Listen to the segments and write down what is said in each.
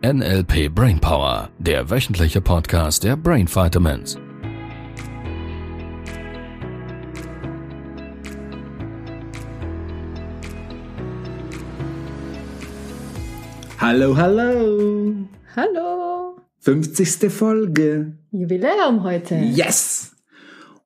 NLP Brainpower, der wöchentliche Podcast der Brain Vitamins. Hallo, hallo. Hallo. 50. Folge. Jubiläum heute. Yes.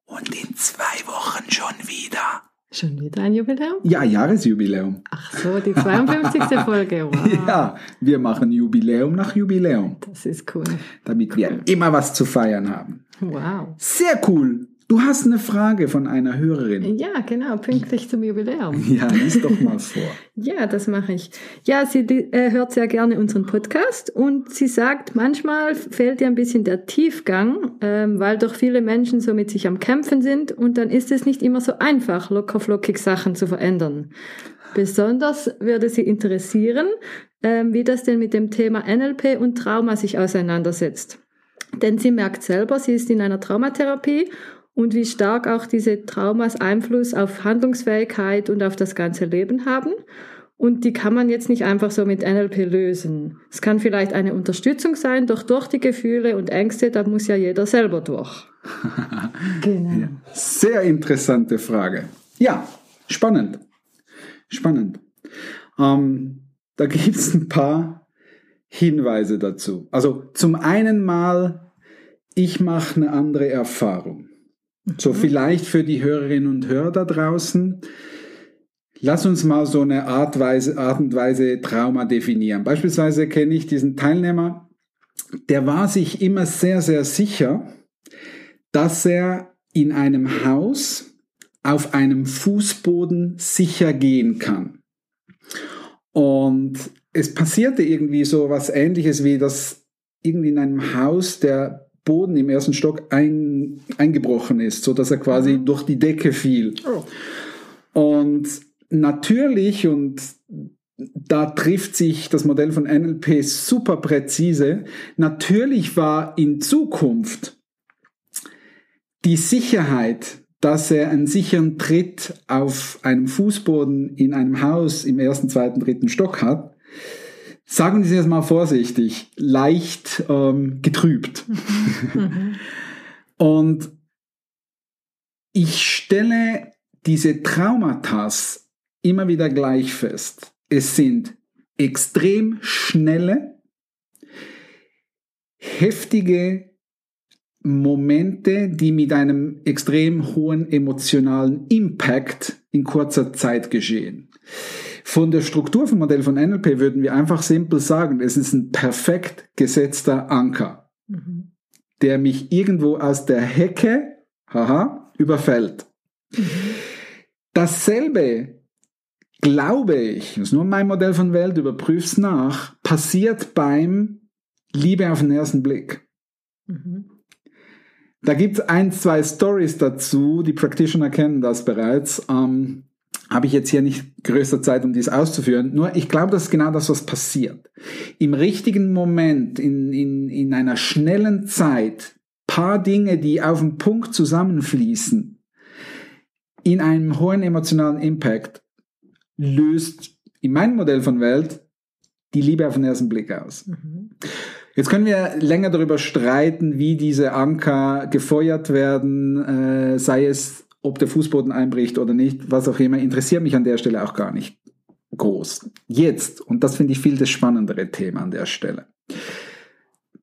Und in zwei Wochen schon wieder. Schon wieder ein Jubiläum? Ja, Jahresjubiläum. Ach so, die 52. Folge. Wow. Ja, wir machen Jubiläum nach Jubiläum, Das ist cool. damit wir immer was zu feiern haben. Wow. Sehr cool. Du hast eine Frage von einer Hörerin. Ja, genau, pünktlich zum Jubiläum. Ja, lies doch mal vor. Ja, das mache ich. Ja, sie äh, hört sehr gerne unseren Podcast und sie sagt, manchmal fehlt ihr ein bisschen der Tiefgang, ähm, weil doch viele Menschen so mit sich am Kämpfen sind und dann ist es nicht immer so einfach, lockerflockig Sachen zu verändern. Besonders würde sie interessieren, ähm, wie das denn mit dem Thema NLP und Trauma sich auseinandersetzt. Denn sie merkt selber, sie ist in einer Traumatherapie und wie stark auch diese Traumas Einfluss auf Handlungsfähigkeit und auf das ganze Leben haben. Und die kann man jetzt nicht einfach so mit NLP lösen. Es kann vielleicht eine Unterstützung sein, doch durch die Gefühle und Ängste, da muss ja jeder selber durch. genau. Sehr interessante Frage. Ja, spannend. Spannend. Ähm, da gibt es ein paar Hinweise dazu. Also zum einen mal, ich mache eine andere Erfahrung. So vielleicht für die Hörerinnen und Hörer da draußen. Lass uns mal so eine Art, Weise, Art und Weise Trauma definieren. Beispielsweise kenne ich diesen Teilnehmer, der war sich immer sehr, sehr sicher, dass er in einem Haus auf einem Fußboden sicher gehen kann. Und es passierte irgendwie so was ähnliches wie das irgendwie in einem Haus der Boden im ersten Stock ein, eingebrochen ist, so dass er quasi Mhm. durch die Decke fiel. Oh. Und natürlich, und da trifft sich das Modell von NLP super präzise, natürlich war in Zukunft die Sicherheit, dass er einen sicheren Tritt auf einem Fußboden in einem Haus im ersten, zweiten, dritten Stock hat, sagen Sie es mal vorsichtig, leicht ähm, getrübt. Mhm. Und ich stelle diese Traumata immer wieder gleich fest. Es sind extrem schnelle, heftige Momente, die mit einem extrem hohen emotionalen Impact in kurzer Zeit geschehen. Von der Struktur vom Modell von NLP würden wir einfach simpel sagen, es ist ein perfekt gesetzter Anker Mhm. der mich irgendwo aus der Hecke, haha, überfällt. Dasselbe, glaube ich, das ist nur mein Modell von Welt, überprüf's nach, passiert beim Liebe auf den ersten Blick. Mhm. Da gibt es ein, zwei Stories dazu, die Practitioner kennen das bereits. Ähm, Habe ich jetzt hier nicht größer Zeit, um dies auszuführen. Nur ich glaube, das ist genau das, was passiert. Im richtigen Moment, in, in, in einer schnellen Zeit, paar Dinge, die auf den Punkt zusammenfließen, in einem hohen emotionalen Impact, löst in meinem Modell von Welt die Liebe auf den ersten Blick aus. Mhm. Jetzt können wir länger darüber streiten, wie diese Anker gefeuert werden, äh, sei es, ob der Fußboden einbricht oder nicht, was auch immer, interessiert mich an der Stelle auch gar nicht groß. Jetzt, und das finde ich viel das spannendere Thema an der Stelle,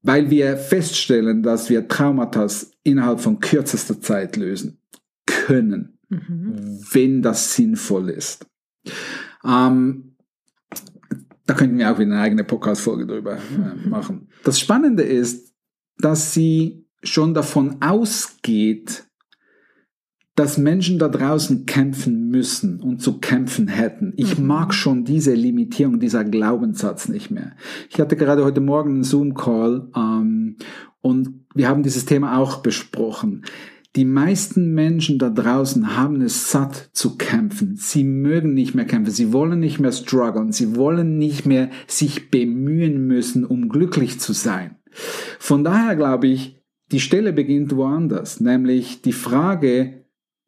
weil wir feststellen, dass wir Traumata innerhalb von kürzester Zeit lösen können, Mhm. wenn das sinnvoll ist. Ähm, da könnten wir auch wieder eine eigene Podcast-Folge drüber äh, machen. Das Spannende ist, dass sie schon davon ausgeht, dass Menschen da draußen kämpfen müssen und zu kämpfen hätten. Ich Mhm. mag schon diese Limitierung, dieser Glaubenssatz nicht mehr. Ich hatte gerade heute Morgen einen Zoom-Call ähm, und wir haben dieses Thema auch besprochen. Die meisten Menschen da draußen haben es satt zu kämpfen. Sie mögen nicht mehr kämpfen. Sie wollen nicht mehr strugglen. Sie wollen nicht mehr sich bemühen müssen, um glücklich zu sein. Von daher glaube ich, die Stelle beginnt woanders, nämlich die Frage,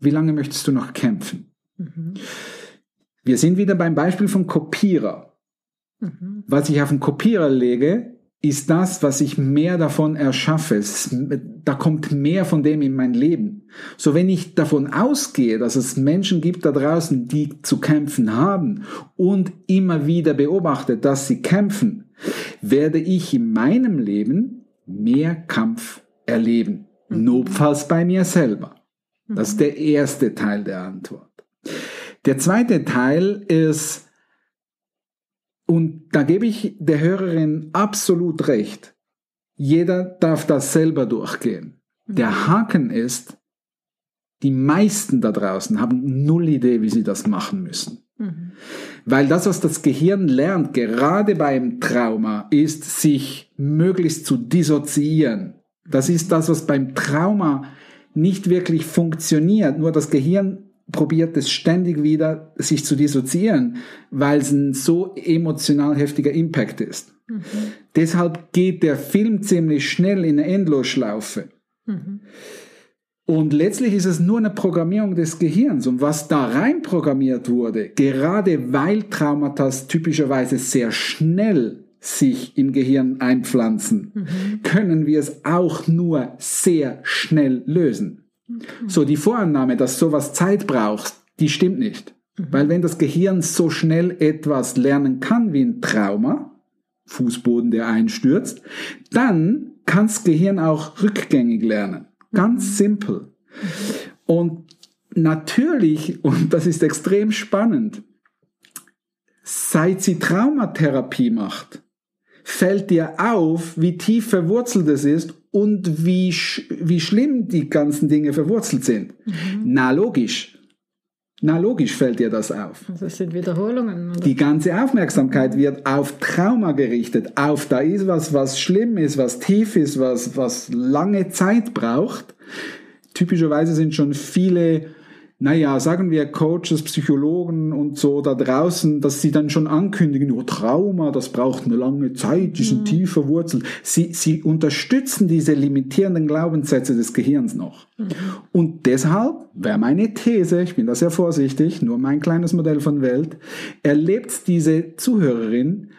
wie lange möchtest du noch kämpfen? Mhm. Wir sind wieder beim Beispiel vom Kopierer. Mhm. Was ich auf den Kopierer lege, ist das, was ich mehr davon erschaffe. Da kommt mehr von dem in mein Leben. So wenn ich davon ausgehe, dass es Menschen gibt da draußen, die zu kämpfen haben und immer wieder beobachte, dass sie kämpfen, werde ich in meinem Leben mehr Kampf erleben. Mhm. Notfalls bei mir selber. Das ist der erste Teil der Antwort. Der zweite Teil ist, und da gebe ich der Hörerin absolut recht. Jeder darf das selber durchgehen. Der mhm. Haken ist, die meisten da draußen haben null Idee, wie sie das machen müssen. Mhm. Weil das, was das Gehirn lernt, gerade beim Trauma, ist, sich möglichst zu dissoziieren. Das ist das, was beim Trauma nicht wirklich funktioniert. Nur das Gehirn probiert es ständig wieder, sich zu dissoziieren, weil es ein so emotional heftiger Impact ist. Mhm. Deshalb geht der Film ziemlich schnell in eine Endlosschlaufe. Mhm. Und letztlich ist es nur eine Programmierung des Gehirns. Und was da rein programmiert wurde, gerade weil Traumata typischerweise sehr schnell sich im Gehirn einpflanzen, mhm. können wir es auch nur sehr schnell lösen. So, die Vorannahme, dass sowas Zeit braucht, die stimmt nicht. Mhm. Weil wenn das Gehirn so schnell etwas lernen kann wie ein Trauma, Fußboden, der einstürzt, dann kann das Gehirn auch rückgängig lernen. Ganz mhm. simpel. Und natürlich, und das ist extrem spannend, seit sie Traumatherapie macht, fällt dir auf, wie tief verwurzelt es ist und wie, sch wie schlimm die ganzen Dinge verwurzelt sind. Mhm. Na logisch. Na logisch fällt dir das auf. Also das sind Wiederholungen. Oder? Die ganze Aufmerksamkeit wird auf Trauma gerichtet, auf da ist was, was schlimm ist, was tief ist, was, was lange Zeit braucht. Typischerweise sind schon viele naja, sagen wir Coaches, Psychologen und so da draußen, dass sie dann schon ankündigen, oh, Trauma, das braucht eine lange Zeit, die sind mhm. tief verwurzelt. Sie, sie unterstützen diese limitierenden Glaubenssätze des Gehirns noch. Mhm. Und deshalb wäre meine These, ich bin da sehr vorsichtig, nur mein kleines Modell von Welt, erlebt diese Zuhörerin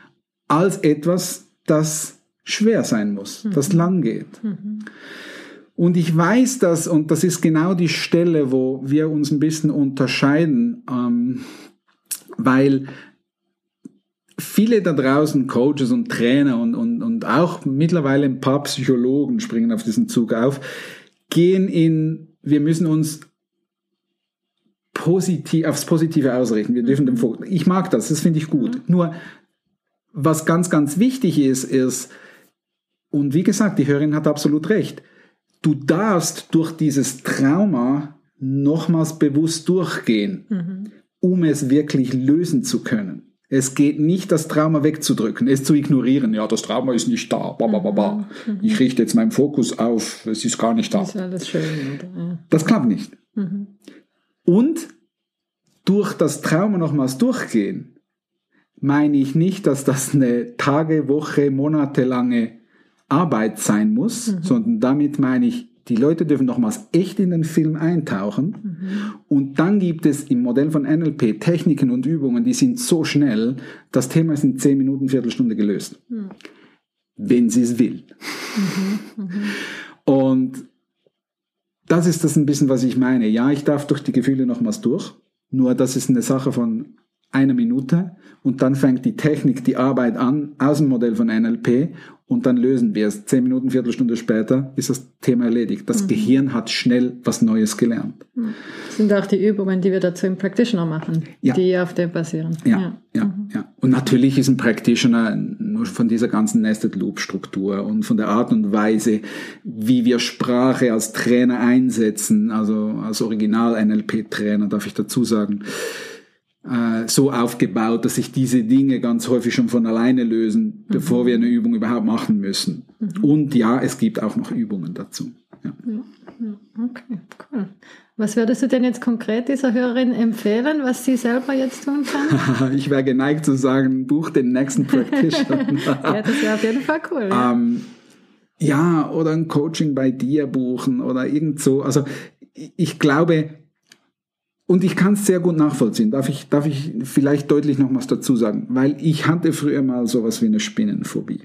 als etwas, das schwer sein muss, mhm. das lang geht. Mhm. Und ich weiß das, und das ist genau die Stelle, wo wir uns ein bisschen unterscheiden, ähm, weil viele da draußen, Coaches und Trainer und, und, und auch mittlerweile ein paar Psychologen springen auf diesen Zug auf, gehen in, wir müssen uns positiv, aufs Positive ausrichten. Wir dürfen mhm. den Fokus. Ich mag das, das finde ich gut. Mhm. Nur, was ganz, ganz wichtig ist, ist, und wie gesagt, die Hörerin hat absolut recht, du darfst durch dieses Trauma nochmals bewusst durchgehen, mhm. um es wirklich lösen zu können. Es geht nicht, das Trauma wegzudrücken, es zu ignorieren. Ja, das Trauma ist nicht da. Ba, ba, ba, ba. Mhm. Ich richte jetzt meinen Fokus auf, es ist gar nicht da. Ist alles schön, oder? Das klappt nicht. Mhm. Und durch das Trauma nochmals durchgehen, meine ich nicht, dass das eine Tage, Woche, Monate lange Arbeit sein muss, mhm. sondern damit meine ich, die Leute dürfen nochmals echt in den Film eintauchen. Mhm. Und dann gibt es im Modell von NLP Techniken und Übungen, die sind so schnell, das Thema ist in 10 Minuten, Viertelstunde gelöst. Mhm. Wenn sie es will. Und das ist das ein bisschen, was ich meine. Ja, ich darf durch die Gefühle nochmals durch. Nur das ist eine Sache von einer Minute und dann fängt die Technik, die Arbeit an aus dem Modell von NLP und dann lösen wir es. Zehn Minuten, Viertelstunde später ist das Thema erledigt. Das mhm. Gehirn hat schnell was Neues gelernt. Das sind auch die Übungen, die wir dazu im Practitioner machen, ja. die auf dem basieren. Ja, ja, ja, mhm. ja. Und natürlich ist ein Practitioner nur von dieser ganzen Nested Loop Struktur und von der Art und Weise, wie wir Sprache als Trainer einsetzen, also als Original NLP Trainer, darf ich dazu sagen, so aufgebaut, dass sich diese Dinge ganz häufig schon von alleine lösen, mhm. bevor wir eine Übung überhaupt machen müssen. Mhm. Und ja, es gibt auch noch Übungen dazu. Ja. Ja, okay, cool. Was würdest du denn jetzt konkret dieser Hörerin empfehlen, was sie selber jetzt tun kann? ich wäre geneigt zu sagen, buch den nächsten Practitioner. ja, das wäre auf jeden Fall cool. Ja. Ähm, ja, oder ein Coaching bei dir buchen oder irgend so. Also ich glaube, und ich kann es sehr gut nachvollziehen. Darf ich, darf ich vielleicht deutlich noch was dazu sagen? Weil ich hatte früher mal sowas wie eine Spinnenphobie.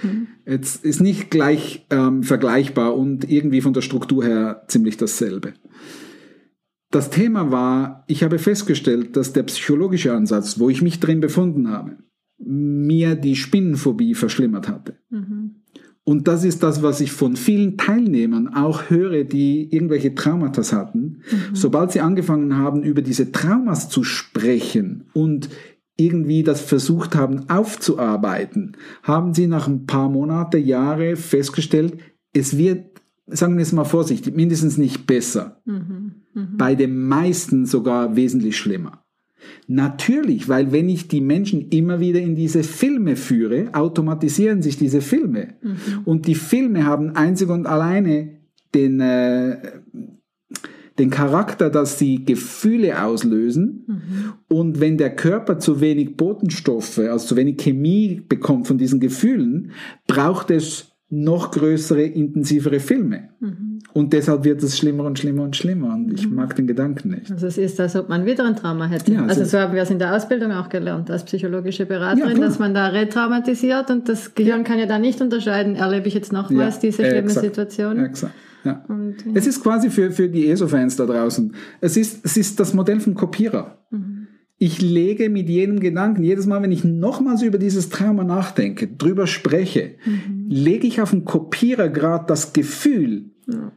Mhm. Jetzt ist nicht gleich ähm, vergleichbar und irgendwie von der Struktur her ziemlich dasselbe. Das Thema war, ich habe festgestellt, dass der psychologische Ansatz, wo ich mich drin befunden habe, mir die Spinnenphobie verschlimmert hatte. Mhm. Und das ist das, was ich von vielen Teilnehmern auch höre, die irgendwelche Traumata hatten. Mhm. Sobald sie angefangen haben, über diese Traumas zu sprechen und irgendwie das versucht haben aufzuarbeiten, haben sie nach ein paar Monate, Jahre festgestellt, es wird, sagen wir es mal vorsichtig, mindestens nicht besser. Mhm. Mhm. Bei den meisten sogar wesentlich schlimmer. Natürlich, weil wenn ich die Menschen immer wieder in diese Filme führe, automatisieren sich diese Filme. Mhm. Und die Filme haben einzig und alleine den, äh, den Charakter, dass sie Gefühle auslösen. Mhm. Und wenn der Körper zu wenig Botenstoffe, also zu wenig Chemie bekommt von diesen Gefühlen, braucht es noch größere, intensivere Filme. Mhm. Und deshalb wird es schlimmer und schlimmer und schlimmer. Und ich mhm. mag den Gedanken nicht. Also es ist, als ob man wieder ein Trauma hätte. Ja, also, also so haben wir es in der Ausbildung auch gelernt, als psychologische Beraterin, ja, dass man da retraumatisiert und das Gehirn ja. kann ja da nicht unterscheiden, erlebe ich jetzt nochmals diese schlimme exakt. Situation. Exakt. Ja. Und, es ist quasi für, für die ESO-Fans da draußen, es ist, es ist das Modell vom Kopierer. Mhm ich lege mit jedem Gedanken, jedes Mal, wenn ich nochmals über dieses Trauma nachdenke, drüber spreche, mhm. lege ich auf den Kopierer gerade das Gefühl, ja.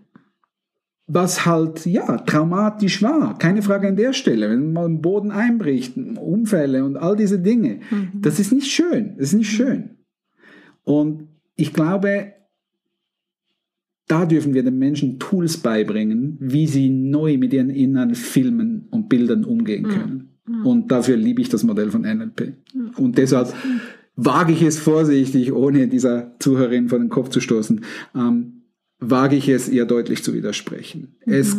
was halt, ja, traumatisch war. Keine Frage an der Stelle. Wenn man im Boden einbricht, Unfälle und all diese Dinge, mhm. das ist nicht schön. Das ist nicht schön. Und ich glaube, da dürfen wir den Menschen Tools beibringen, wie sie neu mit ihren inneren Filmen und Bildern umgehen können. Und dafür liebe ich das Modell von NLP. Und deshalb wage ich es vorsichtig, ohne dieser Zuhörerin vor den Kopf zu stoßen, ähm, wage ich es ihr deutlich zu widersprechen. Mhm. Es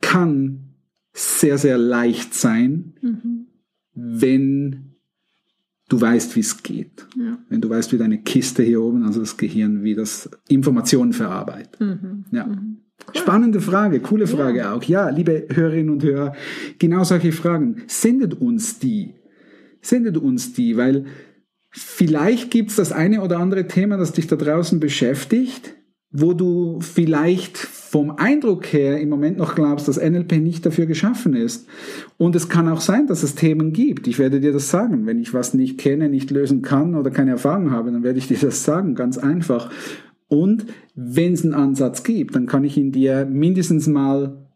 kann sehr, sehr leicht sein, mhm. wenn du weißt, wie es geht. Ja. Wenn du weißt, wie deine Kiste hier oben, also das Gehirn, wie das Informationen verarbeitet. Mhm. Ja. Mhm. Cool. Spannende Frage, coole Frage ja. auch. Ja, liebe Hörerinnen und Hörer, genau solche Fragen. Sendet uns die. Sendet uns die, weil vielleicht gibt's das eine oder andere Thema, das dich da draußen beschäftigt, wo du vielleicht vom Eindruck her im Moment noch glaubst, dass NLP nicht dafür geschaffen ist. Und es kann auch sein, dass es Themen gibt. Ich werde dir das sagen. Wenn ich was nicht kenne, nicht lösen kann oder keine Erfahrung habe, dann werde ich dir das sagen, ganz einfach. Und wenn es einen Ansatz gibt, dann kann ich ihn dir mindestens mal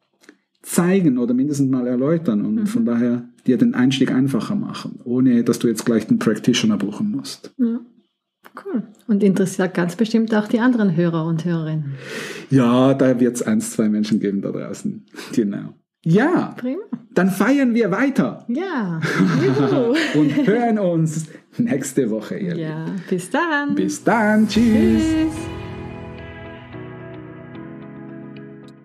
zeigen oder mindestens mal erläutern und mhm. von daher dir den Einstieg einfacher machen, ohne dass du jetzt gleich den Practitioner buchen musst. Ja. Cool. Und interessiert ganz bestimmt auch die anderen Hörer und Hörerinnen. Ja, da wird es eins, zwei Menschen geben da draußen. Genau. Ja, Prima. dann feiern wir weiter. Ja. und hören uns nächste Woche. Ihr ja, bis dann. Bis dann. Tschüss. Tschüss.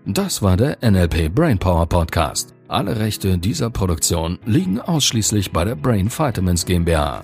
Das war der NLP Brainpower Podcast. Alle Rechte dieser Produktion liegen ausschließlich bei der Brain Vitamins GmbH.